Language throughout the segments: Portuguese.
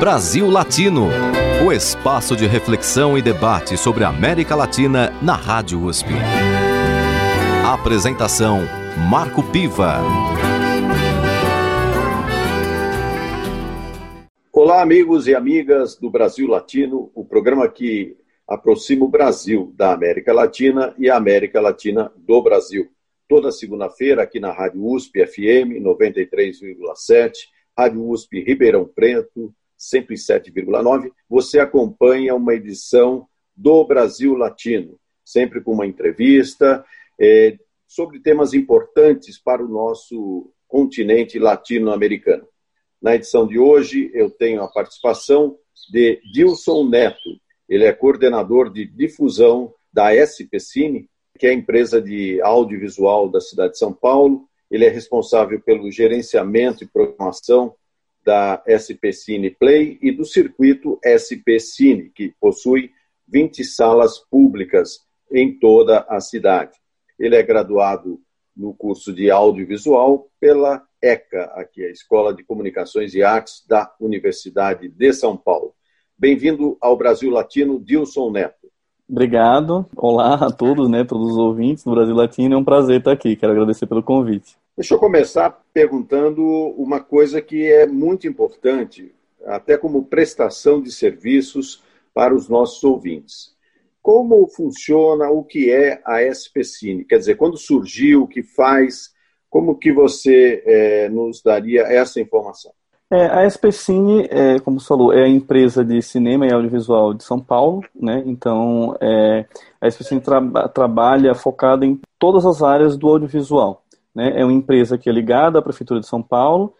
Brasil Latino, o espaço de reflexão e debate sobre a América Latina na Rádio USP. Apresentação Marco Piva. Olá, amigos e amigas do Brasil Latino, o programa que aproxima o Brasil da América Latina e a América Latina do Brasil. Toda segunda-feira aqui na Rádio USP FM 93,7, Rádio USP Ribeirão Preto 107,9, você acompanha uma edição do Brasil Latino, sempre com uma entrevista é, sobre temas importantes para o nosso continente latino-americano. Na edição de hoje, eu tenho a participação de Dilson Neto. Ele é coordenador de difusão da SP Cine, que é a empresa de audiovisual da cidade de São Paulo. Ele é responsável pelo gerenciamento e programação da SP Cine Play e do circuito SP Cine, que possui 20 salas públicas em toda a cidade. Ele é graduado no curso de audiovisual pela ECA, aqui a Escola de Comunicações e Artes da Universidade de São Paulo. Bem-vindo ao Brasil Latino, Dilson Neto. Obrigado. Olá a todos, né, todos os ouvintes do Brasil Latino. É um prazer estar aqui. Quero agradecer pelo convite. Deixa eu começar perguntando uma coisa que é muito importante, até como prestação de serviços para os nossos ouvintes. Como funciona, o que é a SPCine? Quer dizer, quando surgiu, o que faz, como que você é, nos daria essa informação? É, a SPCine, é, como você falou, é a empresa de cinema e audiovisual de São Paulo, né? Então, é, a SPCine tra trabalha focada em todas as áreas do audiovisual. Né? É uma empresa que é ligada à Prefeitura de São Paulo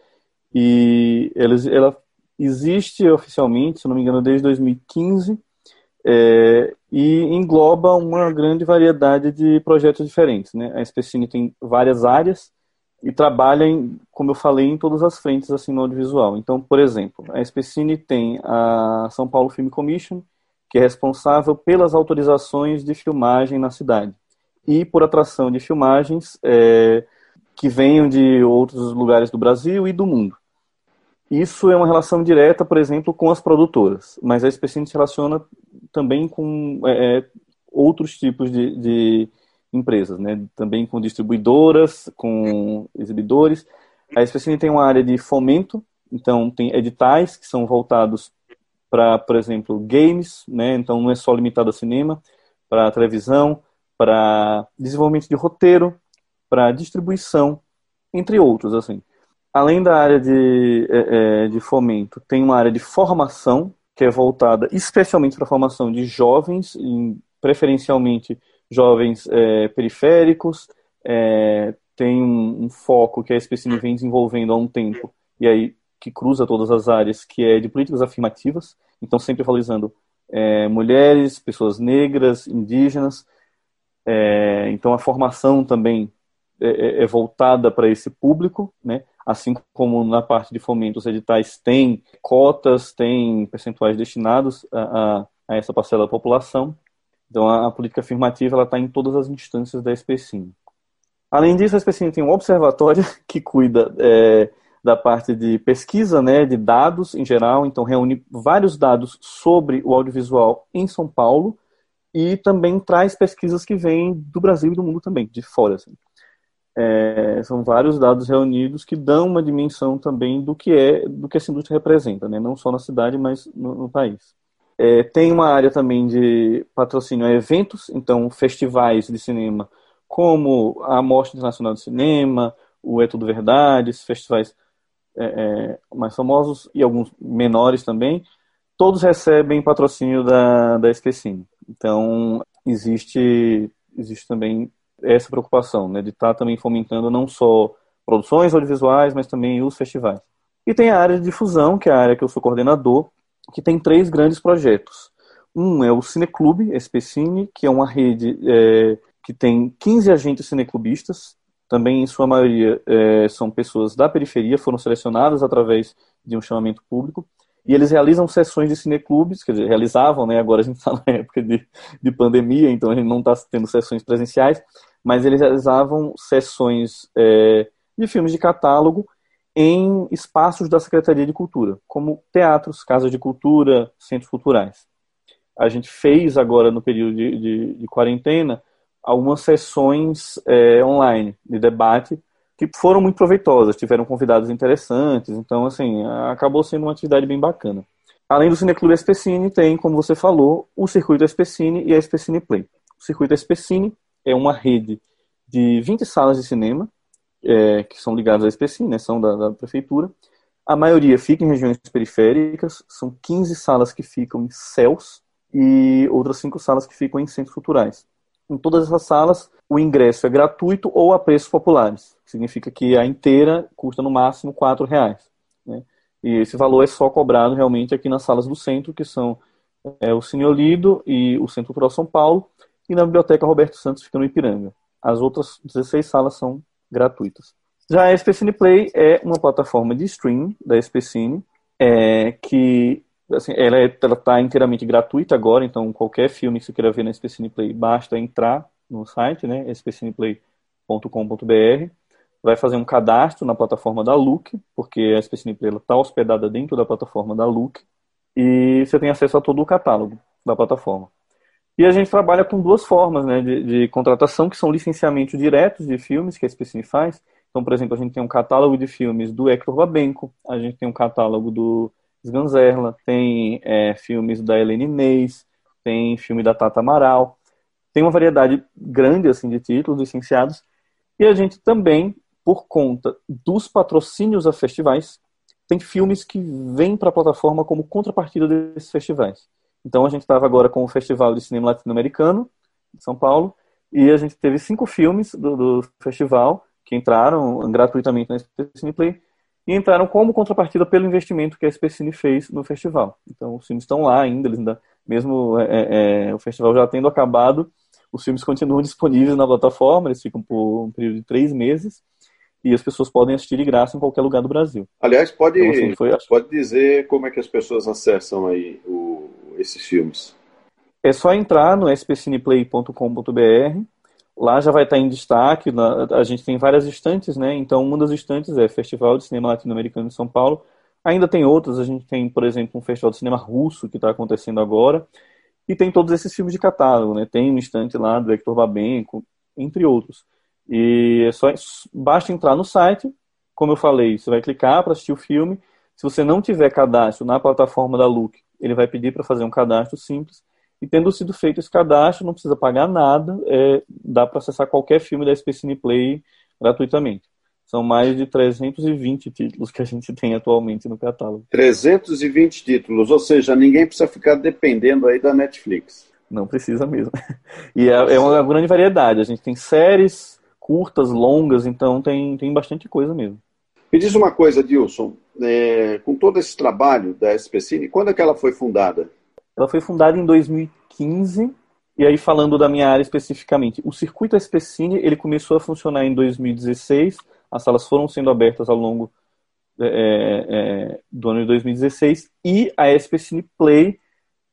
e ela, ela existe oficialmente, se não me engano, desde 2015 é, e engloba uma grande variedade de projetos diferentes. Né? A SPCine tem várias áreas, e trabalha, em, como eu falei, em todas as frentes assim, no audiovisual. Então, por exemplo, a SPCine tem a São Paulo Film Commission, que é responsável pelas autorizações de filmagem na cidade e por atração de filmagens é, que venham de outros lugares do Brasil e do mundo. Isso é uma relação direta, por exemplo, com as produtoras, mas a SPCine se relaciona também com é, é outros tipos de, de empresas, né? Também com distribuidoras, com exibidores. A SPCine tem uma área de fomento, então tem editais que são voltados para, por exemplo, games, né? Então não é só limitado a cinema, para televisão, para desenvolvimento de roteiro, para distribuição, entre outros, assim. Além da área de, é, é de fomento, tem uma área de formação, que é voltada especialmente para a formação de jovens, preferencialmente jovens é, periféricos, é, tem um, um, foco que a SPCine vem desenvolvendo há um tempo, e aí que cruza todas as áreas, que é de políticas afirmativas, então sempre valorizando é, mulheres, pessoas negras, indígenas, é, então a formação também é, é, é voltada para esse público, né? assim como na parte de fomento os editais têm cotas, têm percentuais destinados a, a, a essa parcela da população, então, a, a política afirmativa está em todas as instâncias da SPCIM. Além disso, a SPCIM tem um observatório que cuida é, da parte de pesquisa, né, de dados em geral, então reúne vários dados sobre o audiovisual em São Paulo e também traz pesquisas que vêm do Brasil e do mundo também, de fora. Assim. É, são vários dados reunidos que dão uma dimensão também do que é do que essa indústria representa, né, não só na cidade, mas no, no país. É, tem uma área também de patrocínio a eventos, então festivais de cinema, como a Mostra Internacional de Cinema, o É Tudo Verdades, festivais é, é, mais famosos e alguns menores também, todos recebem patrocínio da, da SPCine. Então, existe, existe também essa preocupação, né, de estar tá também fomentando não só produções audiovisuais, mas também os festivais. E tem a área de difusão, que é a área que eu sou coordenador, que tem três grandes projetos. Um é o Cineclube SPCine, que é uma rede é, que tem 15 agentes cineclubistas, também em sua maioria é, são pessoas da periferia, foram selecionadas através de um chamamento público, e eles realizam sessões de cineclubes, quer dizer, realizavam, né, agora a gente está na época de, de pandemia, então a gente não está tendo sessões presenciais, mas eles realizavam sessões é, de filmes de catálogo em espaços da Secretaria de Cultura, como teatros, casas de cultura, centros culturais. A gente fez agora, no período de, de, de quarentena, algumas sessões é, online de debate que foram muito proveitosas, tiveram convidados interessantes, então, assim, acabou sendo uma atividade bem bacana. Além do Cineclube Especine, tem, como você falou, o Circuito Especine e a Especine Play. O Circuito Especine é uma rede de 20 salas de cinema, é, que são ligadas à Especine, né, são da, da, prefeitura. A maioria fica em regiões periféricas, são 15 salas que ficam em céus e outras 5 salas que ficam em centros culturais. Em todas essas salas, o ingresso é gratuito ou a preços populares. Significa que a inteira custa no máximo R$ reais. Né? E esse valor é só cobrado realmente aqui nas salas do centro, que são é, o Cine Olido e o Centro Cultural São Paulo, e na Biblioteca Roberto Santos, fica no Ipiranga. As outras 16 salas são gratuitas. Já a SPCine Play é uma plataforma de streaming da SPCine, é, que assim, ela é, está inteiramente gratuita agora, então qualquer filme que você queira ver na SPCine Play, basta entrar no site, né, spcineplay.com.br, vai fazer um cadastro na plataforma da Look, porque a SPCine Play está hospedada dentro da plataforma da Look, e você tem acesso a todo o catálogo da plataforma. E a gente trabalha com duas formas né, de, de contratação, que são licenciamentos diretos de filmes, que a SPCine faz. Então, por exemplo, a gente tem um catálogo de filmes do Hector Babenco, a gente tem um catálogo do Sganzerla, tem é, filmes da Helene Neis, tem filme da Tata Amaral. Tem uma variedade grande assim de títulos licenciados. E a gente também, por conta dos patrocínios a festivais, tem filmes que vêm para a plataforma como contrapartida desses festivais. Então a gente estava agora com o Festival de Cinema Latino-Americano de São Paulo e a gente teve cinco filmes do, do festival que entraram gratuitamente na Cine Play e entraram como contrapartida pelo investimento que a Cine fez no festival. Então os filmes estão lá ainda, eles ainda mesmo é, é, é, o festival já tendo acabado, os filmes continuam disponíveis na plataforma, eles ficam por um período de três meses e as pessoas podem assistir de graça em qualquer lugar do Brasil. Aliás, pode, então, assim, foi, pode dizer como é que as pessoas acessam aí o, esses filmes? É só entrar no spcineplay.com.br. Lá já vai estar em destaque. a gente tem várias estantes, né? Então, uma das estantes é Festival de Cinema Latino-Americano de São Paulo. Ainda tem outras. A gente tem, por exemplo, um festival de cinema russo que está acontecendo agora. E tem todos esses filmes de catálogo, né? Tem um estante lá do Hector Babenco, entre outros. E é só basta entrar no site, como eu falei, você vai clicar para assistir o filme. Se você não tiver cadastro na plataforma da Look, ele vai pedir para fazer um cadastro simples. E tendo sido feito esse cadastro, não precisa pagar nada, é, dá para acessar qualquer filme da SPCine Play gratuitamente. São mais de 320 títulos que a gente tem atualmente no catálogo. 320 títulos, ou seja, ninguém precisa ficar dependendo aí da Netflix. Não precisa mesmo. E é, é uma grande variedade. A gente tem séries curtas, longas, então tem, tem bastante coisa mesmo. Me diz uma coisa, Dilson, é, com todo esse trabalho da SPCine, quando é que ela foi fundada? Ela foi fundada em 2015, e aí falando da minha área especificamente, o circuito SPCine ele começou a funcionar em 2016, as salas foram sendo abertas ao longo é, é, é do ano de 2016, e a SPCine Play,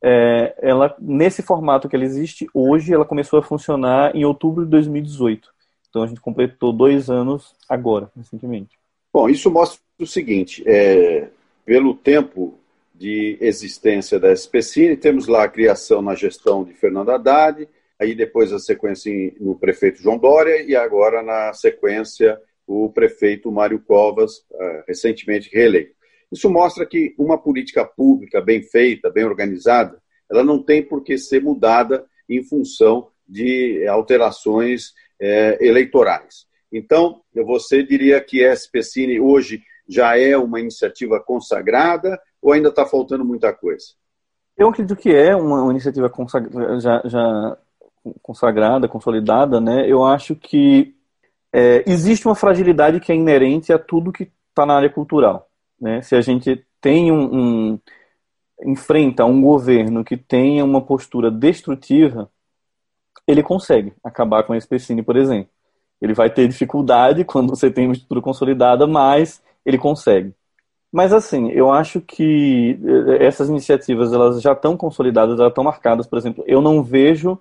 é, ela, nesse formato que ela existe hoje, ela começou a funcionar em outubro de 2018. Então a gente completou dois anos agora, recentemente. Bom, isso mostra o seguinte: é, pelo tempo de existência da SPCine, temos lá a criação na gestão de Fernando Haddad, aí depois a sequência no prefeito João Dória e agora na sequência o prefeito Mário Covas, uh, recentemente reeleito. Isso mostra que uma política pública bem feita, bem organizada, ela não tem por que ser mudada em função de alterações é, eleitorais. Então, você diria que a SPCine hoje já é uma iniciativa consagrada ou ainda está faltando muita coisa? Eu acredito que é uma, iniciativa já, já, consagrada, consolidada, né? Eu acho que é, existe uma fragilidade que é inerente a tudo que está na área cultural, né? Se a gente tem um, um enfrenta um governo que tenha uma postura destrutiva, ele consegue acabar com a SPCine, por exemplo. Ele vai ter dificuldade quando você tem uma estrutura consolidada, mas ele consegue. Mas assim, eu acho que eh, essas iniciativas elas já estão consolidadas, já estão marcadas. Por exemplo, eu não vejo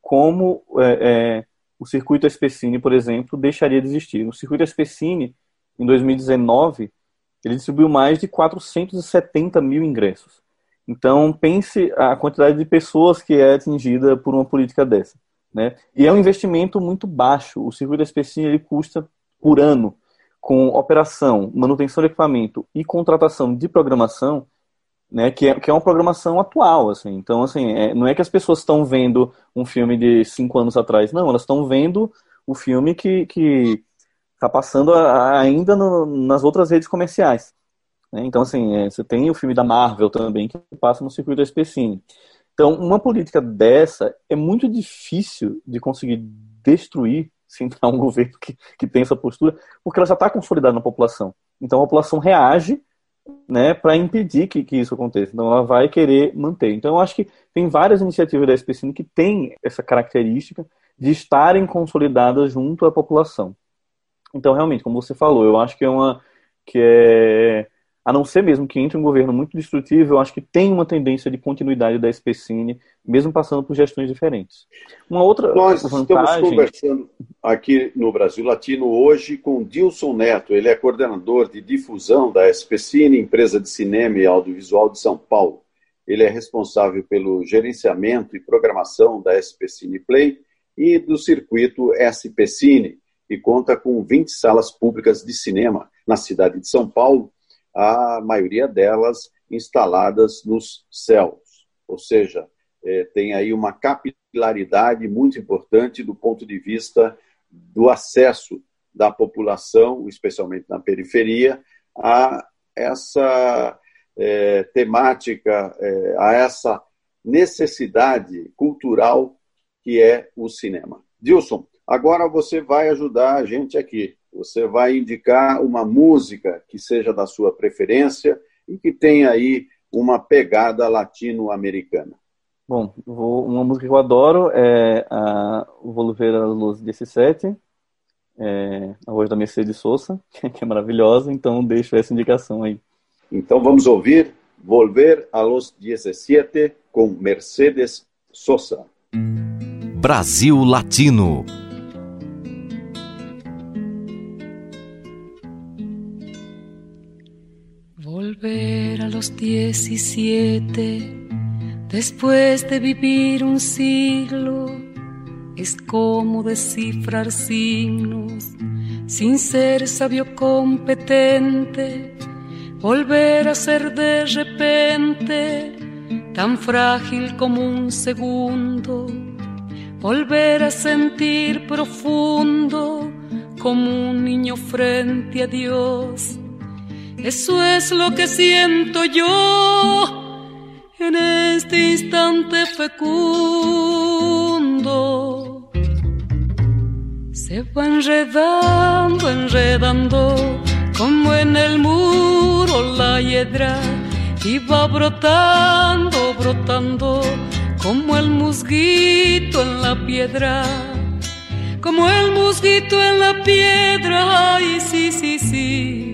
como é, é, o circuito Especine, por exemplo, deixaria de existir. O circuito Especine em 2019, ele distribuiu mais de 470 mil ingressos. Então, pense a quantidade de pessoas que é atingida por uma política dessa. Né? E é um investimento muito baixo. O circuito da SPCine ele custa por ano, com operação, manutenção de equipamento e contratação de programação, né, que, é, que é uma programação atual. Assim. Então, assim, é, não é que as pessoas estão vendo um filme de cinco anos atrás, não, elas estão vendo o filme que está passando a, ainda no, nas outras redes comerciais. Né? Então, assim, é, você tem o filme da Marvel também, que passa no circuito da SPCine. Então, uma política dessa é muito difícil de conseguir destruir se entrar um governo que, que tem essa postura, porque ela já está consolidada na população. Então, a população reage né, para impedir que, que isso aconteça. Então, ela vai querer manter. Então, eu acho que tem várias iniciativas da SPCine que têm essa característica de estarem consolidadas junto à população. Então, realmente, como você falou, eu acho que é uma que é a não ser mesmo que entre um governo muito destrutivo, eu acho que tem uma tendência de continuidade da SPCine, mesmo passando por gestões diferentes. Uma outra Nós vantagem... estamos conversando aqui no Brasil Latino hoje com Dilson Neto, ele é coordenador de difusão da SPCine, empresa de cinema e audiovisual de São Paulo. Ele é responsável pelo gerenciamento e programação da SPCine Play e do circuito SPCine, e conta com 20 salas públicas de cinema na cidade de São Paulo a maioria delas instaladas nos céus, ou seja, é, tem aí uma capilaridade muito importante do ponto de vista do acesso da população, especialmente na periferia, a essa é, temática, é, a essa necessidade cultural que é o cinema. Dilson, agora você vai ajudar a gente aqui. Você vai indicar uma música que seja da sua preferência e que tenha aí uma pegada latino-americana. Bom, vou, uma música que eu adoro é a Volver a Luz 17, é, a voz da Mercedes Sosa, que é maravilhosa, então deixo essa indicação aí. Então vamos ouvir Volver a los 17 com Mercedes Sosa. Brasil Latino Diecisiete, después de vivir un siglo, es como descifrar signos sin ser sabio competente. Volver a ser de repente tan frágil como un segundo. Volver a sentir profundo como un niño frente a Dios eso es lo que siento yo en este instante fecundo. Se va enredando, enredando, como en el muro la hiedra, y va brotando, brotando, como el musguito en la piedra. Como el musguito en la piedra, ay, sí, sí, sí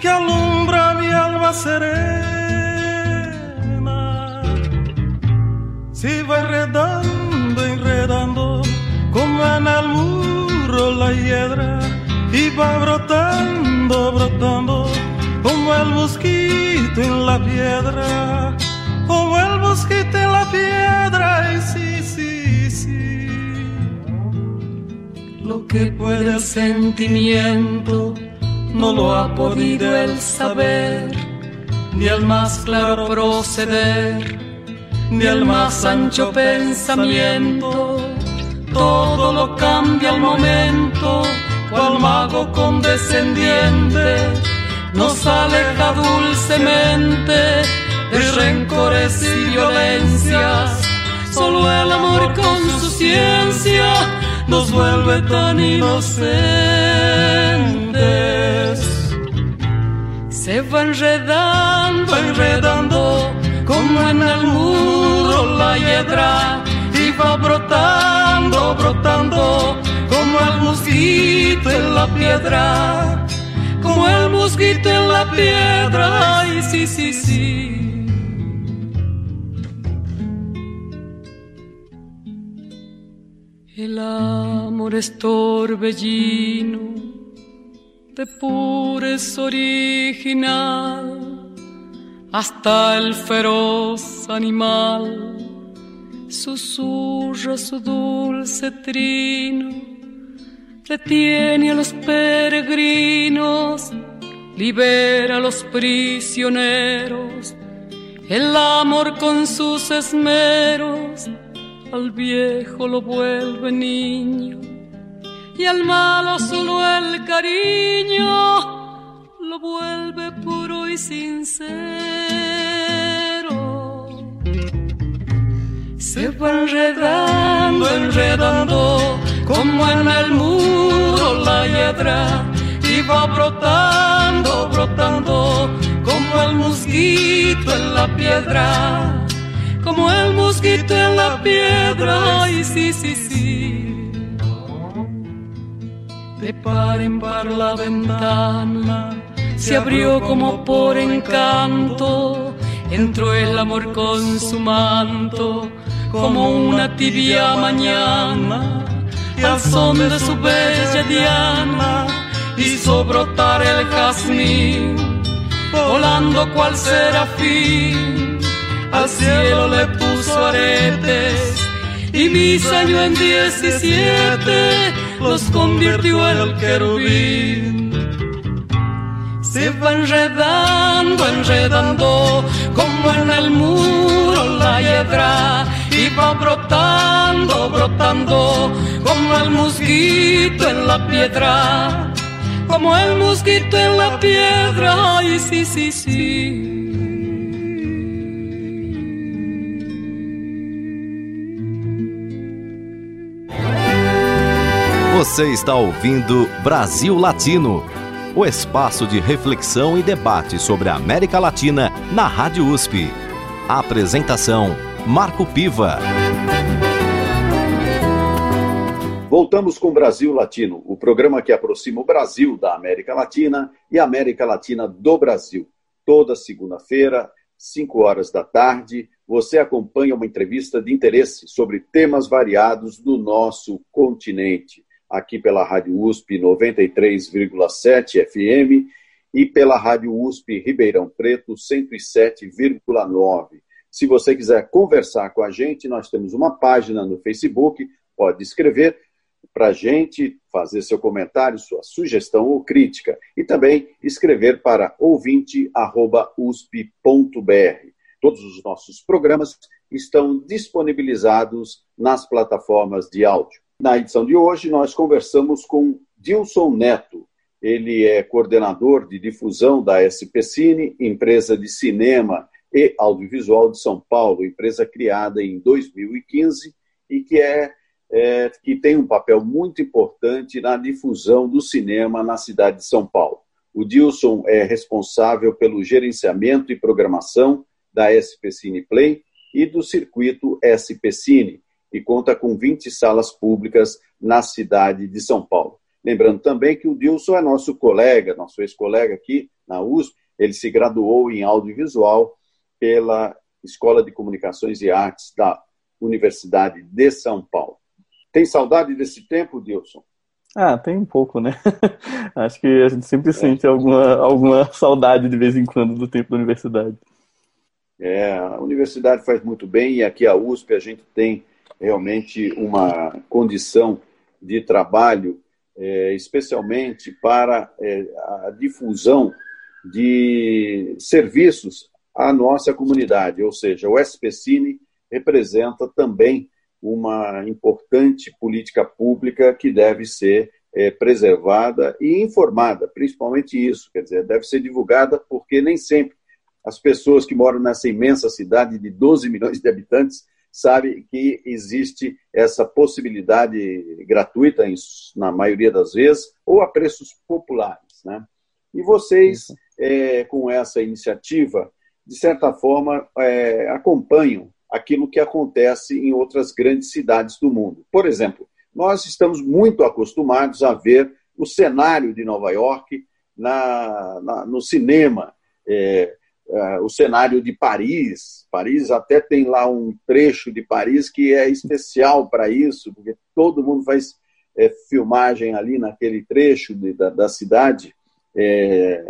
que alumbra mi alma serena. Si va enredando, enredando, como en el muro la hiedra, y va brotando, brotando, como el mosquito en la piedra, como el mosquito en la piedra, y sí, sí, sí. Lo que puede el sentimiento no lo ha podido el saber, ni el más claro proceder, ni el más ancho pensamiento. Todo lo cambia al momento, cual mago condescendiente nos aleja dulcemente de rencores y violencias. Solo el amor con su ciencia nos vuelve tan inocentes. Se va enredando, enredando, como en el muro la hiedra, y va brotando, brotando, como el mosquito en la piedra, como el mosquito en la piedra, ay, sí, sí, sí. El amor es torbellino de pureza original, hasta el feroz animal susurra su dulce trino, detiene a los peregrinos, libera a los prisioneros, el amor con sus esmeros al viejo lo vuelve niño y al malo solo el cariño lo vuelve puro y sincero. Se va enredando, enredando como en el muro la hiedra y va brotando, brotando como el mosquito en la piedra como el mosquito en la piedra, ay sí, sí, sí. De par en par la ventana se abrió como por encanto, entró el amor con su manto, como una tibia mañana, y al son de su bella diana hizo brotar el jazmín, volando cual serafín al cielo le puso aretes y mis años en diecisiete los convirtió en el querubín. Se va enredando, enredando como en el muro la hiedra y va brotando, brotando como el mosquito en la piedra, como el mosquito en la piedra, ay sí, sí, sí. Você está ouvindo Brasil Latino, o espaço de reflexão e debate sobre a América Latina na Rádio USP. A apresentação: Marco Piva. Voltamos com Brasil Latino, o programa que aproxima o Brasil da América Latina e a América Latina do Brasil. Toda segunda-feira, 5 horas da tarde, você acompanha uma entrevista de interesse sobre temas variados do nosso continente aqui pela Rádio USP 93,7 FM e pela Rádio USP Ribeirão Preto 107,9. Se você quiser conversar com a gente, nós temos uma página no Facebook, pode escrever para a gente, fazer seu comentário, sua sugestão ou crítica, e também escrever para ouvinte.usp.br. Todos os nossos programas estão disponibilizados nas plataformas de áudio. Na edição de hoje, nós conversamos com Dilson Neto. Ele é coordenador de difusão da SP Cine, empresa de cinema e audiovisual de São Paulo, empresa criada em 2015 e que, é, é, que tem um papel muito importante na difusão do cinema na cidade de São Paulo. O Dilson é responsável pelo gerenciamento e programação da SP Cine Play e do circuito SP Cine, e conta com 20 salas públicas na cidade de São Paulo. Lembrando também que o Dilson é nosso colega, nosso ex-colega aqui na USP, ele se graduou em audiovisual pela Escola de Comunicações e Artes da Universidade de São Paulo. Tem saudade desse tempo, Dilson? Ah, tem um pouco, né? Acho que a gente sempre é. sente alguma, alguma saudade de vez em quando do tempo da universidade. É, a universidade faz muito bem e aqui a USP a gente tem realmente uma condição de trabalho, é, especialmente para é, a difusão de serviços à nossa comunidade, ou seja, o SPCine representa também uma importante política pública que deve ser é, preservada e informada, principalmente isso, quer dizer, deve ser divulgada porque nem sempre as pessoas que moram nessa imensa cidade de 12 milhões de habitantes sabe que existe essa possibilidade gratuita, na maioria das vezes, ou a preços populares. Né? E vocês, é, com essa iniciativa, de certa forma, é, acompanham aquilo que acontece em outras grandes cidades do mundo. Por exemplo, nós estamos muito acostumados a ver o cenário de Nova York na, na no cinema. É, uh, o cenário de Paris. Paris até tem lá um trecho de Paris que é especial para isso, porque todo mundo faz é, filmagem ali naquele trecho de, da, da, cidade, é,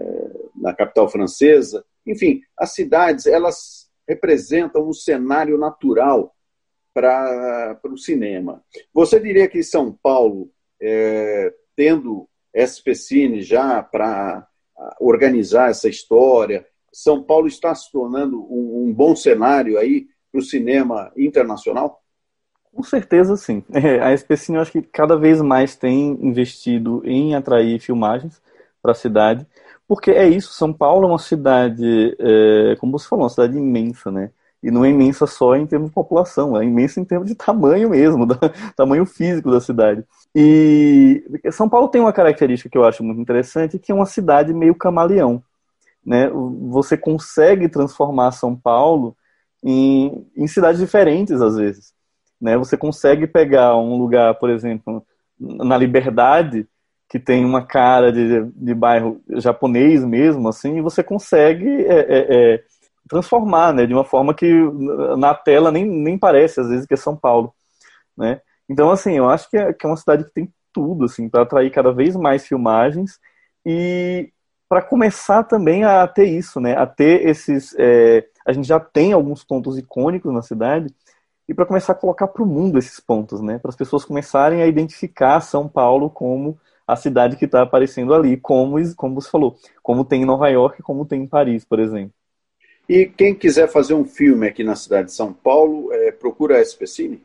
na capital francesa. Enfim, as cidades elas representam um cenário natural para o cinema. Você diria que São Paulo, é, tendo SPCine já para organizar essa história, são Paulo está se tornando um, um bom cenário aí para o cinema internacional? Com certeza, sim. É, a SPCine, eu acho que cada vez mais tem investido em atrair filmagens para a cidade, porque é isso, São Paulo é uma cidade, é, como você falou, uma cidade imensa, né? E não é imensa só em termos de população, é imensa em termos de tamanho mesmo, da, tamanho físico da cidade. E São Paulo tem uma característica que eu acho muito interessante, que é uma cidade meio camaleão né, você consegue transformar São Paulo em, em cidades diferentes às vezes. Né? Você consegue pegar um lugar, por exemplo, na Liberdade, que tem uma cara de, de bairro japonês mesmo, assim, e você consegue é, é, é, transformar, né, de uma forma que na tela nem, nem parece às vezes que é São Paulo, né? Então, assim, eu acho que é, que é uma cidade que tem tudo, assim, para atrair cada vez mais filmagens e, para começar também a ter isso, né? A ter esses. É, a gente já tem alguns pontos icônicos na cidade e para começar a colocar para o mundo esses pontos, né? Para as pessoas começarem a identificar São Paulo como a cidade que está aparecendo ali, como, como você falou, como tem em Nova York, como tem em Paris, por exemplo. E quem quiser fazer um filme aqui na cidade de São Paulo, é, procura a SPCine?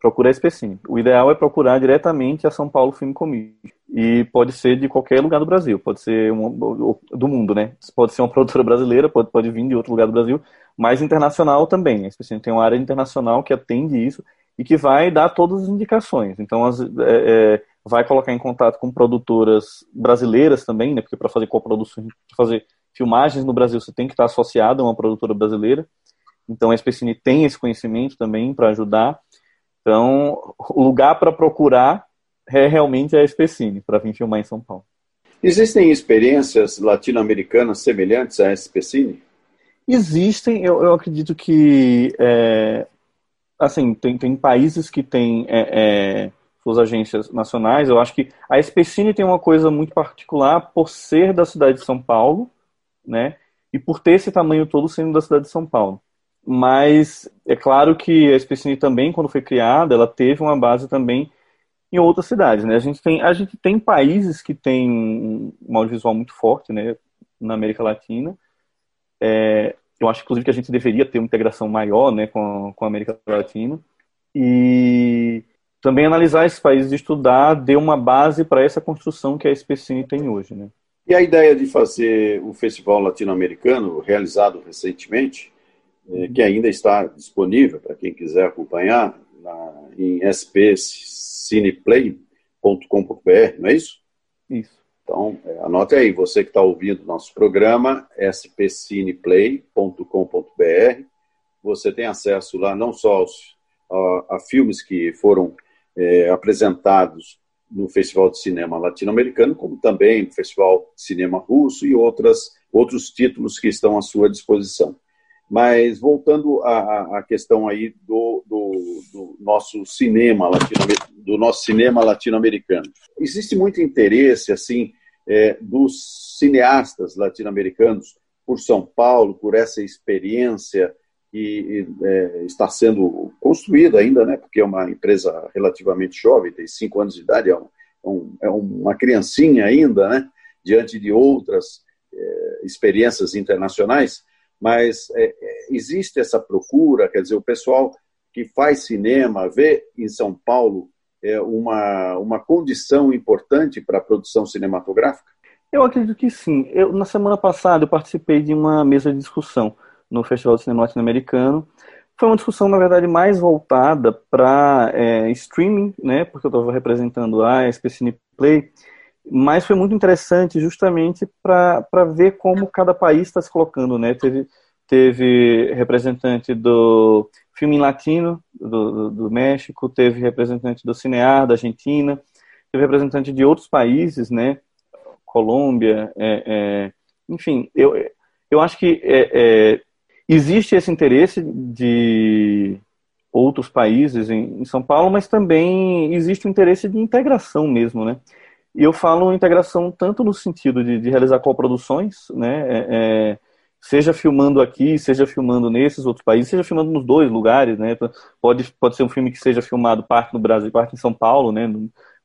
Procura a SPCine. O ideal é procurar diretamente a São Paulo Film Commission e pode ser de qualquer lugar do Brasil, pode ser um, do mundo, né? Pode ser uma produtora brasileira, pode, pode vir de outro lugar do Brasil, mas internacional também. A gente tem uma área internacional que atende isso e que vai dar todas as indicações. Então, as, é, é, vai colocar em contato com produtoras brasileiras também, né? Porque para fazer coprodução, para fazer filmagens no Brasil, você tem que estar associado a uma produtora brasileira. Então, a SPCine tem esse conhecimento também para ajudar. Então, o lugar para procurar é realmente a SPCine para vir filmar em São Paulo. Existem experiências latino-americanas semelhantes à SPCine? Existem, eu, eu acredito que é, assim, tem, tem países que têm é, é, suas agências nacionais. Eu acho que a SPCine tem uma coisa muito particular por ser da cidade de São Paulo, né? E por ter esse tamanho todo sendo da cidade de São Paulo. Mas é claro que a SPCine também, quando foi criada, ela teve uma base também em outras cidades, né? A gente tem, a gente tem países que têm um audiovisual muito forte, né? Na América Latina. É, eu acho, inclusive, que a gente deveria ter uma integração maior, né? Com, com a América Latina. E também analisar esses países e estudar deu uma base para essa construção que a SPCine tem hoje, né? E a ideia de fazer o Festival Latino-Americano, realizado recentemente, é, que ainda está disponível para quem quiser acompanhar na, em SPC cineplay.com.br, não é isso? Isso. Então, é, anote aí, você que está ouvindo nosso programa, spcineplay.com.br. Você tem acesso lá não só aos, a, a, filmes que foram é, apresentados no Festival de Cinema Latino-Americano, como também no Festival de Cinema Russo e outras, outros títulos que estão à sua disposição. Mas voltando à, à questão aí do, do, do nosso cinema latino-americano, do nosso cinema latino-americano. Existe muito interesse assim é, dos cineastas latino-americanos por São Paulo, por essa experiência que é, está sendo construída ainda, né? Porque é uma empresa relativamente jovem, tem cinco anos de idade, é, um, é, é uma criancinha ainda, né? Diante de outras é, experiências internacionais, mas é, é, existe essa procura, quer dizer, o pessoal que faz cinema vê em São Paulo é, uma, uma condição importante para a produção cinematográfica? Eu acredito que sim. Eu, na semana passada eu participei de uma mesa de discussão no Festival de Cinema Latino-Americano, foi uma discussão, na verdade, mais voltada para é, streaming, né, porque eu estava representando a SPCine Play, mas foi muito interessante justamente para ver como cada país está se colocando, né, teve, teve representante do filme latino do, do, do, México, teve representante do Cinear da Argentina, teve representante de outros países, né, Colômbia, é, é, enfim, eu, eu acho que é, é existe esse interesse de outros países em, em, São Paulo, mas também existe o interesse de integração mesmo, né? E eu falo integração tanto no sentido de, de realizar coproduções, né? É, é, seja filmando aqui, seja filmando nesses outros países, seja filmando nos dois lugares, né? Pode, pode ser um filme que seja filmado parte no Brasil, parte em São Paulo, né?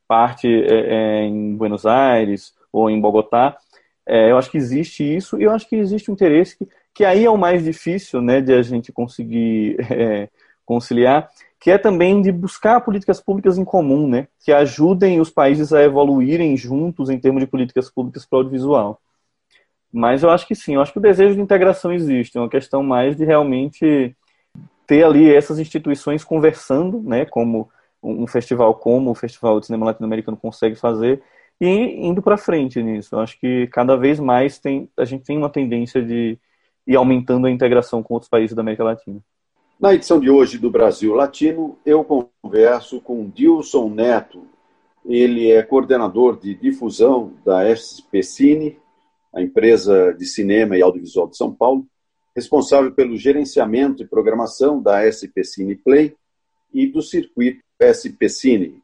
Parte é, é em Buenos Aires ou em Bogotá. É, eu acho que existe isso e eu acho que existe um interesse que, que aí é o mais difícil, né, de a gente conseguir é, conciliar, que é também de buscar políticas públicas em comum, né, que ajudem os países a evoluírem juntos em termos de políticas públicas para o audiovisual. Mas eu acho que sim, eu acho que o desejo de integração existe, é uma questão mais de realmente ter ali essas instituições conversando, né, como um festival como o Festival de Cinema Latino-Americano consegue fazer, e indo para frente nisso. Eu acho que cada vez mais tem, a gente tem uma tendência de ir aumentando a integração com outros países da América Latina. Na edição de hoje do Brasil Latino, eu converso com Dilson Neto. Ele é coordenador de difusão da SPCine, a empresa de cinema e audiovisual de São Paulo, responsável pelo gerenciamento e programação da SP Cine Play e do circuito SP Cine,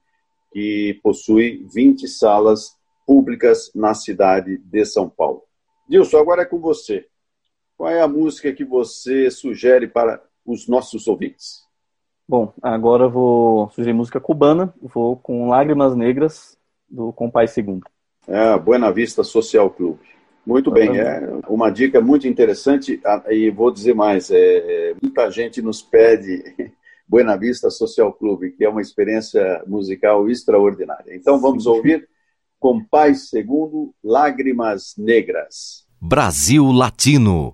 que possui 20 salas públicas na cidade de São Paulo. Dilson, agora é com você. Qual é a música que você sugere para os nossos ouvintes? Bom, agora eu vou sugerir música cubana. Vou com Lágrimas Negras, do Compai Segundo. É, Buena Vista Social Clube. Muito bem, é uma dica muito interessante ah, e vou dizer mais, é, muita gente nos pede Buena Vista Social Clube, que é uma experiência musical extraordinária. Então vamos Sim. ouvir com Pai Segundo, Lágrimas Negras. Brasil Latino.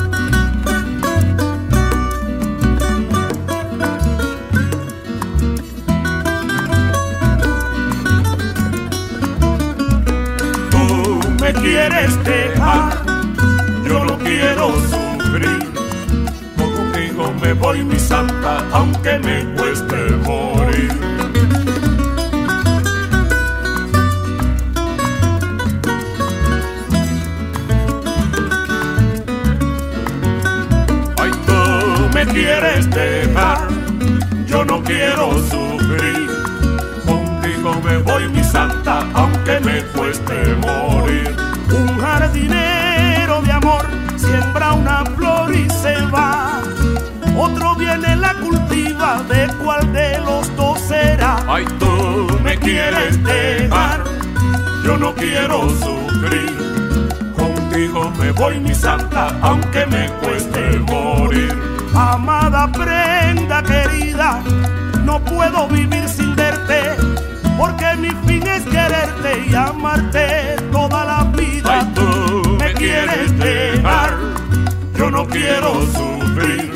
Quieres dejar, yo no quiero sufrir. Contigo me voy mi santa, aunque me cueste morir. Ay, tú me quieres dejar, yo no quiero sufrir. Contigo me voy mi santa, aunque me cueste morir un jardinero de amor siembra una flor y se va. Otro viene, la cultiva, de cuál de los dos será. Ay, tú me quieres dejar, yo no quiero sufrir. Contigo me voy, mi santa, aunque me cueste morir. Amada prenda querida, no puedo vivir sin verte porque mi fin es quererte y amarte toda la vida. Ay, tú me quieres dejar, yo no quiero sufrir.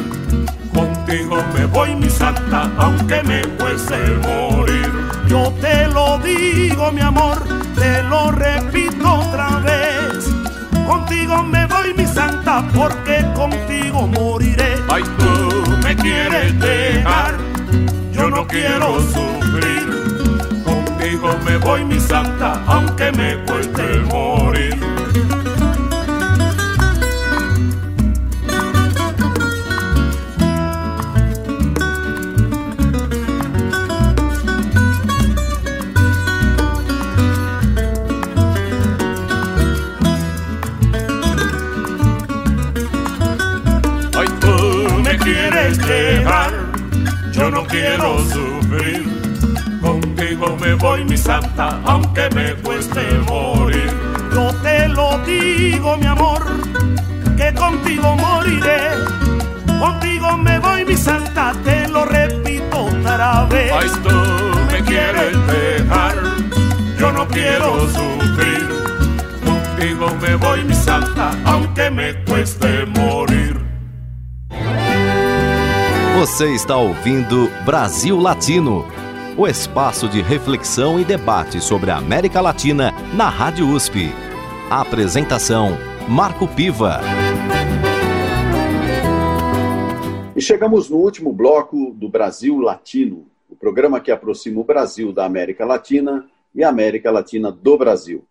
Contigo me voy mi santa, aunque me cueste morir. Yo te lo digo mi amor, te lo repito otra vez. Contigo me voy mi santa, porque contigo moriré. Ay, tú me quieres dejar, yo no quiero sufrir. Me voy mi santa, aunque me cueste morir. yo no quiero sufrir. Me voy, mi santa, aunque me cueste morir. Yo te lo digo, mi amor, que contigo moriré. Contigo me voy, mi santa, te lo repito otra vez. Ay, tú me quieres dejar, yo no quiero sufrir. Contigo me voy, mi santa, aunque me cueste morir. Você está ouvindo Brasil Latino, o espaço de reflexão e debate sobre a América Latina na Rádio USP. A apresentação: Marco Piva. E chegamos no último bloco do Brasil Latino, o programa que aproxima o Brasil da América Latina e a América Latina do Brasil.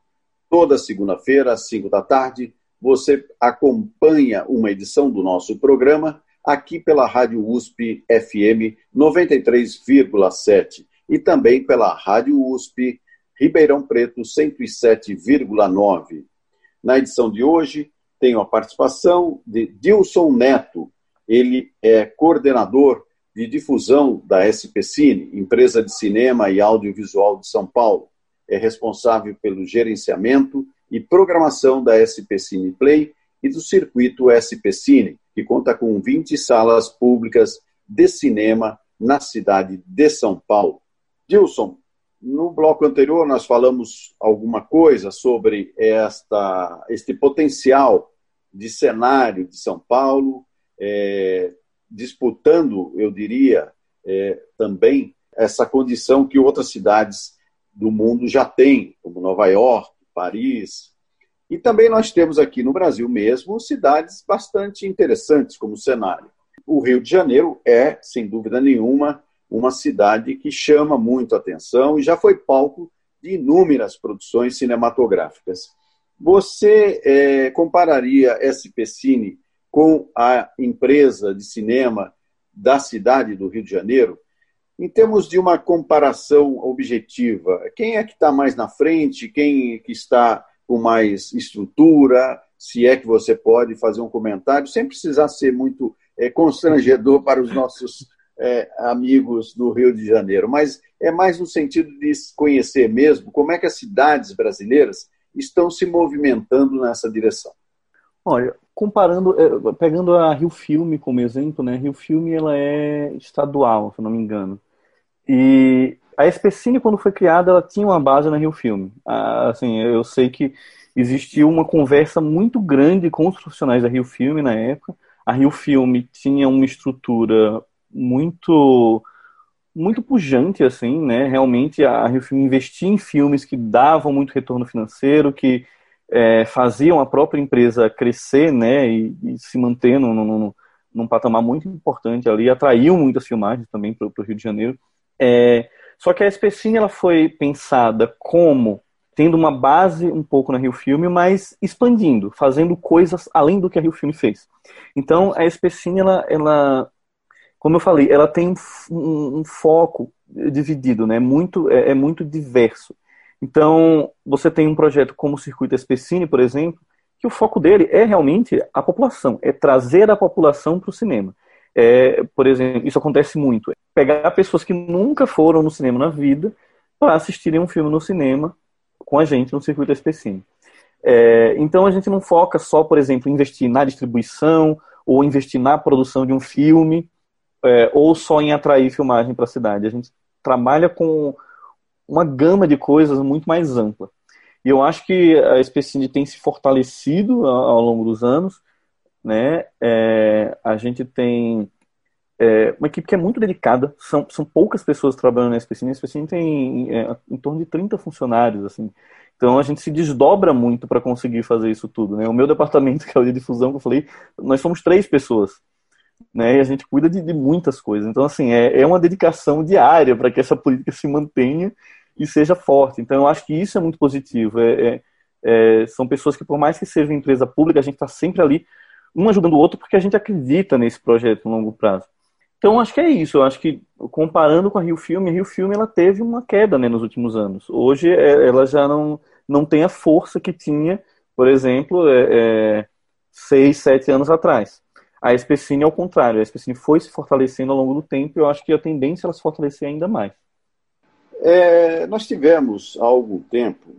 Toda segunda-feira, às 5 da tarde, você acompanha uma edição do nosso programa aqui pela Rádio USP FM 93,7 e também pela Rádio USP Ribeirão Preto 107,9. Na edição de hoje, tenho a participação de Dilson Neto. Ele é coordenador de difusão da SP Cine, empresa de cinema e audiovisual de São Paulo. É responsável pelo gerenciamento e programação da SP Cine Play e do circuito SP Cine, que conta com 20 salas públicas de cinema na cidade de São Paulo. Dilson, no bloco anterior nós falamos alguma coisa sobre esta, este potencial de cenário de São Paulo, é, disputando, eu diria, é, também essa condição que outras cidades do mundo já têm, como Nova York, Paris, e também nós temos aqui no Brasil mesmo cidades bastante interessantes como cenário. O Rio de Janeiro é, sem dúvida nenhuma, uma cidade que chama muito atenção e já foi palco de inúmeras produções cinematográficas. Você é, compararia SP Cine com a empresa de cinema da cidade do Rio de Janeiro? Em termos de uma comparação objetiva, quem é que está mais na frente? Quem é que está com mais estrutura, se é que você pode fazer um comentário, sem precisar ser muito é, constrangedor para os nossos é, amigos do Rio de Janeiro, mas é mais no sentido de conhecer mesmo como é que as cidades brasileiras estão se movimentando nessa direção. Olha, comparando, é, pegando a Rio Filme como exemplo, né? Rio Filme ela é estadual, se não me engano. E a SPCine, quando foi criada, ela tinha uma base na Rio Filme. Ah, assim, eu sei que existiu uma conversa muito grande com os profissionais da Rio Filme na época. A Rio Filme tinha uma estrutura muito muito pujante assim, né? Realmente a Rio Filme investia em filmes que davam muito retorno financeiro, que é, faziam a própria empresa crescer, né? E, e se manter num, num, patamar muito importante ali, atraiu muitas filmagens também para o Rio de Janeiro. É, só que a SPCine ela foi pensada como tendo uma base um pouco na Rio Filme, mas expandindo, fazendo coisas além do que a Rio Filme fez. Então a SPCine ela, ela como eu falei, ela tem um, um foco dividido, né? Muito é, é, muito diverso. Então você tem um projeto como o Circuito SPCine, por exemplo, que o foco dele é realmente a população, é trazer a população para o cinema. É, por exemplo, isso acontece muito. Pegar pessoas que nunca foram no cinema na vida para assistirem um filme no cinema com a gente no circuito específico. É, então a gente não foca só, por exemplo, em investir na distribuição ou investir na produção de um filme é, ou só em atrair filmagem para a cidade. A gente trabalha com uma gama de coisas muito mais ampla. E eu acho que a Especine tem se fortalecido ao, longo dos anos, né? É, a gente tem é, uma equipe que é muito dedicada, são, são poucas pessoas trabalhando na SPCine, a SPCine tem é, em torno de 30 funcionários, assim, então a gente se desdobra muito para conseguir fazer isso tudo, né? O meu departamento, que é o de difusão, que eu falei, nós somos três pessoas, né? E a gente cuida de, de muitas coisas, então assim, é, é uma dedicação diária para que essa política se mantenha e seja forte, então eu acho que isso é muito positivo, é, é, é são pessoas que por mais que seja empresa pública, a gente está sempre ali, um ajudando o outro, porque a gente acredita nesse projeto no longo prazo. Então acho que é isso. Eu acho que comparando com a Rio Filme, a Rio Filme ela teve uma queda né, nos últimos anos. Hoje é, ela já não, não tem a força que tinha, por exemplo, é, é, seis, sete anos atrás. A SPCine é o contrário. A SPCine foi se fortalecendo ao longo do tempo e eu acho que a tendência é ela se fortalecer ainda mais. É, nós tivemos há algum tempo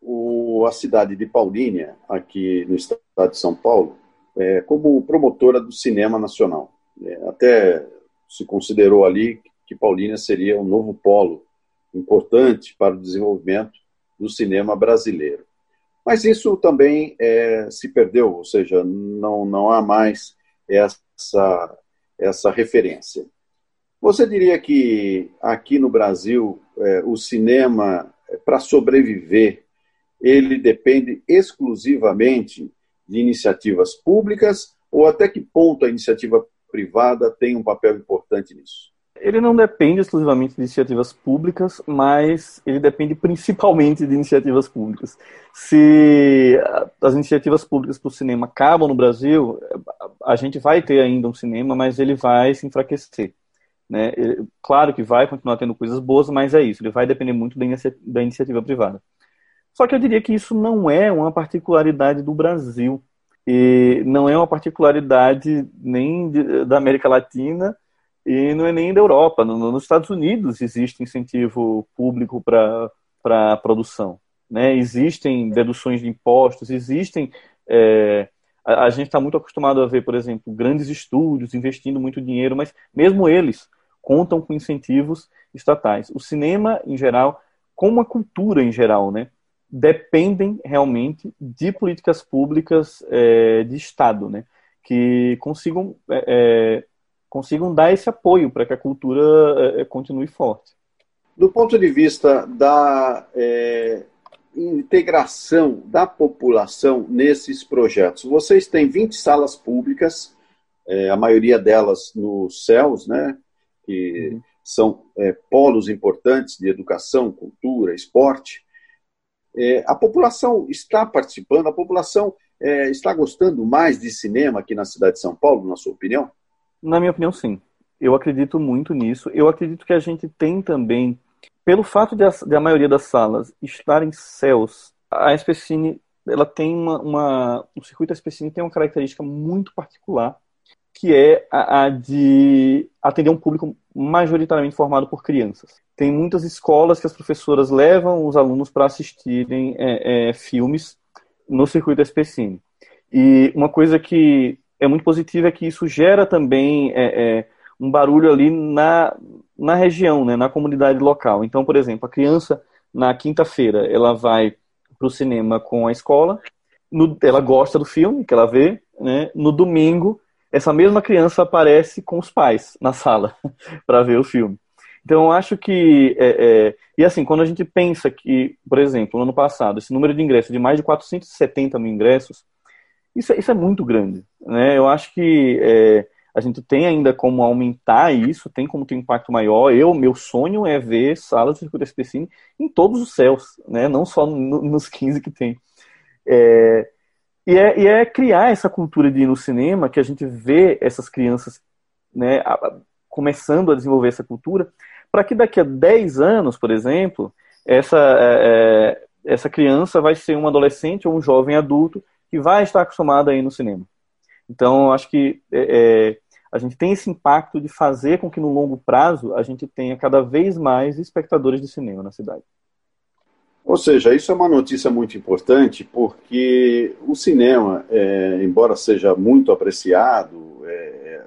o, a cidade de Paulínia, aqui no estado de São Paulo, é, como promotora do cinema nacional. É, até se considerou ali que Paulínia seria um novo polo importante para o desenvolvimento do cinema brasileiro. Mas isso também é, se perdeu, ou seja, não, não há mais essa, essa referência. Você diria que aqui no Brasil é, o cinema, é, para sobreviver, ele depende exclusivamente de iniciativas públicas ou até que ponto a iniciativa privada tem um papel importante nisso? Ele não depende exclusivamente de iniciativas públicas, mas ele depende principalmente de iniciativas públicas. Se as iniciativas públicas para o cinema acabam no Brasil, a gente vai ter ainda um cinema, mas ele vai se enfraquecer. Né? Claro que vai continuar tendo coisas boas, mas é isso, ele vai depender muito da, inicia da iniciativa privada. Só que eu diria que isso não é uma particularidade do Brasil. E não é uma particularidade nem de, da América Latina e não é nem da Europa. No, nos Estados Unidos existe incentivo público para a produção. Né? Existem deduções de impostos, existem. É, a, a, gente está muito acostumado a ver, por exemplo, grandes estúdios investindo muito dinheiro, mas mesmo eles contam com incentivos estatais. O cinema, em geral, como a cultura em geral, né? dependem realmente de políticas públicas é, de Estado, né? que consigam, é, é consigam dar esse apoio para que a cultura é, é, continue forte. Do ponto de vista da é, integração da população nesses projetos, vocês têm 20 salas públicas, a maioria delas nos céus, né? que uhum. são polos importantes de educação, cultura, esporte. É, a população está participando, a população é, está gostando mais de cinema aqui na cidade de São Paulo, na sua opinião? Na minha opinião, sim. Eu acredito muito nisso. Eu acredito que a gente tem também, pelo fato de a, de a maioria das salas estarem céus, a SPCine ela tem uma, uma o circuito SPCine tem uma característica muito particular que é a, a, de atender um público majoritariamente formado por crianças. Tem muitas escolas que as professoras levam os alunos para assistirem é, é, filmes no circuito SPCine. E uma coisa que é muito positiva é que isso gera também é, é, um barulho ali na, na região, né, na comunidade local. Então, por exemplo, a criança, na quinta-feira, ela vai para o cinema com a escola, no, ela gosta do filme que ela vê, né, no domingo essa mesma criança aparece com os pais na sala para ver o filme. Então, eu acho que. É, é, e assim, quando a gente pensa que, por exemplo, no ano passado, esse número de ingressos de mais de 470 mil ingressos, isso, é, isso é muito grande. Né? Eu acho que é, a gente tem ainda como aumentar isso, tem como ter um impacto maior. Eu, meu sonho é ver salas de circuito SPCine em todos os céus, né? não só no, nos 15 que tem. É, e é, e é criar essa cultura de ir no cinema, que a gente vê essas crianças né, começando a desenvolver essa cultura, para que daqui a 10 anos, por exemplo, essa, é, é, essa criança vai ser um adolescente ou um jovem adulto que vai estar acostumado a ir no cinema. Então, acho que é, é, a gente tem esse impacto de fazer com que no longo prazo a gente tenha cada vez mais espectadores de cinema na cidade. Ou seja, isso é uma notícia muito importante porque o cinema, é, embora seja muito apreciado, é,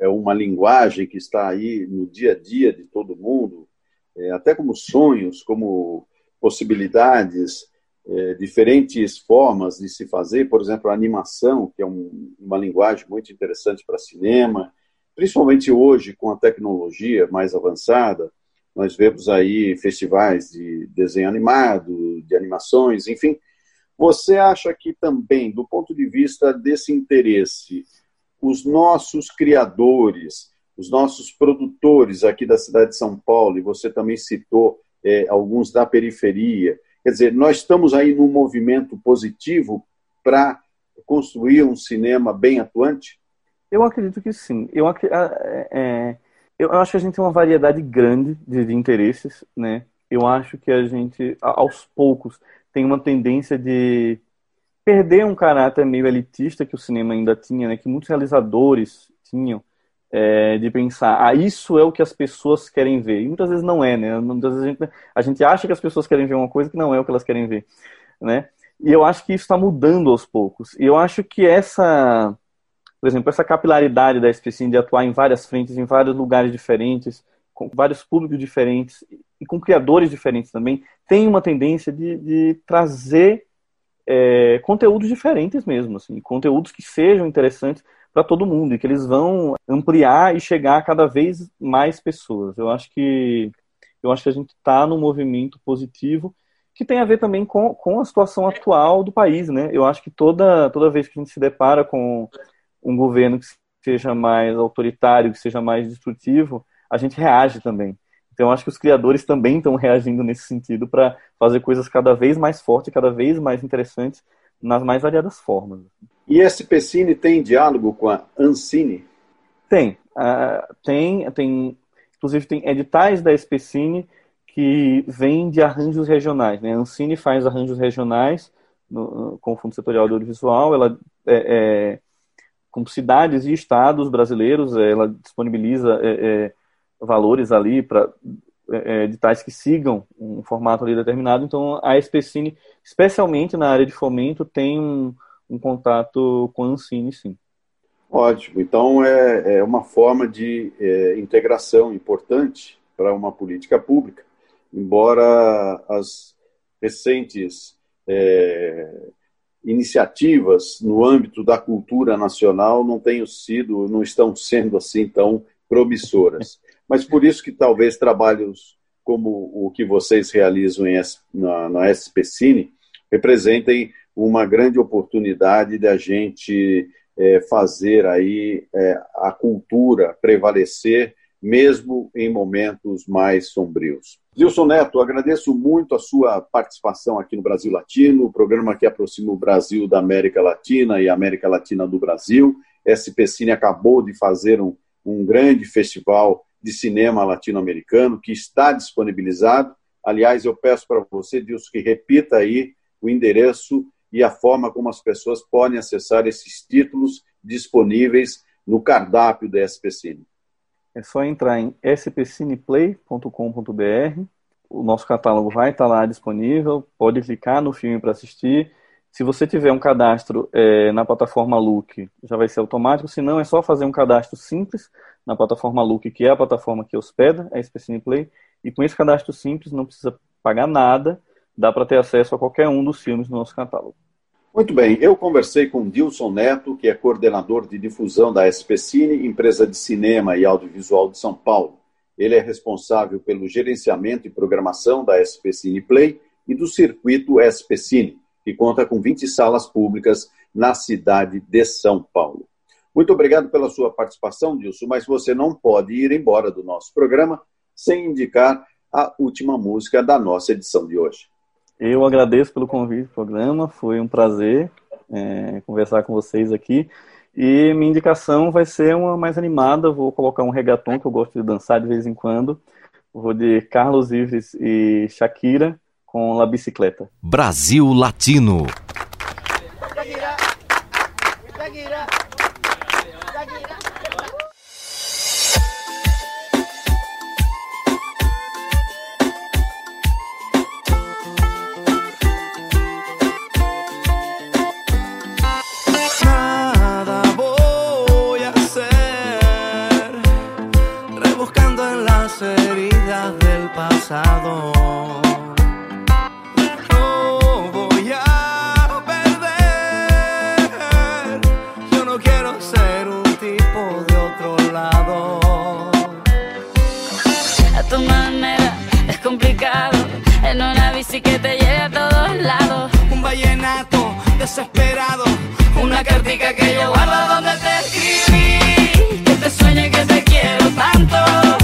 é, uma linguagem que está aí no dia a dia de todo mundo, é, até como sonhos, como possibilidades, é, diferentes formas de se fazer, por exemplo, a animação, que é um, uma linguagem muito interessante para cinema, principalmente hoje, com a tecnologia mais avançada, nós vemos aí festivais de desenho animado, de animações, enfim. Você acha que também, do ponto de vista desse interesse, os nossos criadores, os nossos produtores aqui da cidade de São Paulo, e você também citou é, alguns da periferia, quer dizer, nós estamos aí num movimento positivo para construir um cinema bem atuante? Eu acredito que sim. Eu, é, é, eu acho que a gente tem uma variedade grande de, de interesses, né? Eu acho que a gente, aos poucos, tem uma tendência de perder um caráter meio elitista que o cinema ainda tinha, né? Que muitos realizadores tinham, é, de pensar, ah, isso é o que as pessoas querem ver. E muitas vezes não é, né? Muitas vezes a gente, a gente acha que as pessoas querem ver uma coisa que não é o que elas querem ver, né? E eu acho que isso está mudando aos poucos. E eu acho que essa por exemplo, essa capilaridade da SPCine de atuar em várias frentes, em vários lugares diferentes, com vários públicos diferentes e com criadores diferentes também, tem uma tendência de, de trazer é, conteúdos diferentes mesmo, assim, conteúdos que sejam interessantes para todo mundo e que eles vão ampliar e chegar a cada vez mais pessoas. Eu acho que eu acho que a gente está num movimento positivo que tem a ver também com, com a situação atual do país, né? Eu acho que toda toda vez que a gente se depara com um governo que seja mais autoritário, que seja mais destrutivo, a gente reage também. Então, acho que os criadores também estão reagindo nesse sentido para fazer coisas cada vez mais fortes, cada vez mais interessantes, nas mais variadas formas. E a SPCine tem diálogo com a Ancine? Tem. Uh, tem, tem. Inclusive, tem editais da SPCine que vêm de arranjos regionais. Né? A Ancine faz arranjos regionais no, com o Fundo Setorial de Audiovisual. Ela é, é como cidades e estados brasileiros, eh, ela disponibiliza é, é, valores ali para é, editais que sigam um formato ali determinado. Então, a SPCine, especialmente na área de fomento, tem um, um contato com a Ancine, sim. Ótimo. Então, é, é uma forma de é, integração importante para uma política pública, embora as recentes é, iniciativas no âmbito da cultura nacional não tenham sido, não estão sendo assim tão promissoras. Mas por isso que talvez trabalhos como o que vocês realizam em, na, na SPCine representem uma grande oportunidade de a gente é, fazer aí é, a cultura prevalecer mesmo em momentos mais sombrios. Gilson Neto, agradeço muito a sua participação aqui no Brasil Latino, o programa que aproxima o Brasil da América Latina e a América Latina do Brasil. SP Cine acabou de fazer um, um grande festival de cinema latino-americano que está disponibilizado. Aliás, eu peço para você, Dilson, que repita aí o endereço e a forma como as pessoas podem acessar esses títulos disponíveis no cardápio da SP Cine. É só entrar em spcineplay.com.br. O nosso catálogo vai estar lá disponível. Pode clicar no filme para assistir. Se você tiver um cadastro é, na plataforma Look, já vai ser automático. Se não, é só fazer um cadastro simples na plataforma Look, que é a plataforma que hospeda a SPCine Play. E com esse cadastro simples, não precisa pagar nada. Dá para ter acesso a qualquer um dos filmes do nosso catálogo. Muito bem, eu conversei com Dilson Neto, que é coordenador de difusão da SPCine, empresa de cinema e audiovisual de São Paulo. Ele é responsável pelo gerenciamento e programação da SPCine Play e do circuito SPCine, que conta com 20 salas públicas na cidade de São Paulo. Muito obrigado pela sua participação, Dilson, mas você não pode ir embora do nosso programa sem indicar a última música da nossa edição de hoje. Eu agradeço pelo convite do programa, foi um prazer é, conversar com vocês aqui. E minha indicação vai ser uma mais animada, vou colocar um reggaeton que eu gosto de dançar de vez em quando. Vou de Carlos Ives e Shakira com La Bicicleta. Brasil Latino. a tu manera. Es complicado en una bici que te lleve a todos lados. Un vallenato desesperado, una cartica que yo guardo donde te escribí. Que te sueñe que te quiero tanto.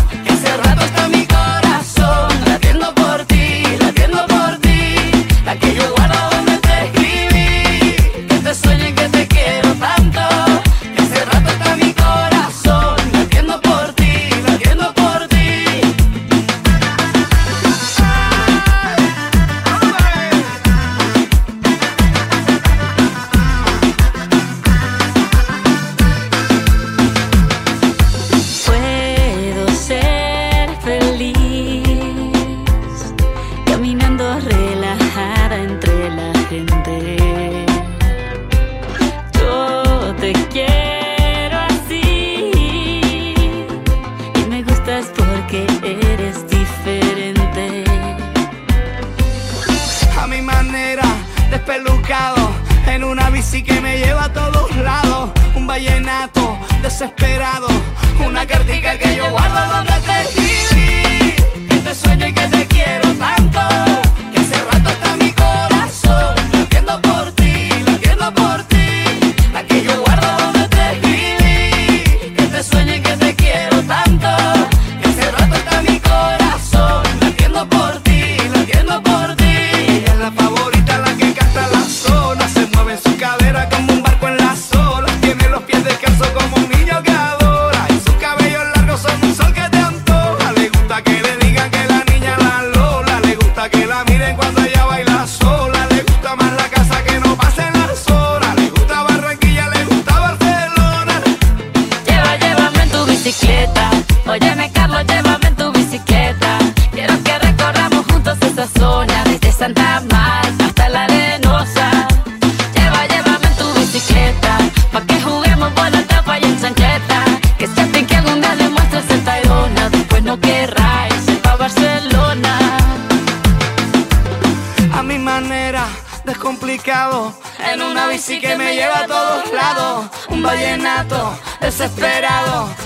desesperado.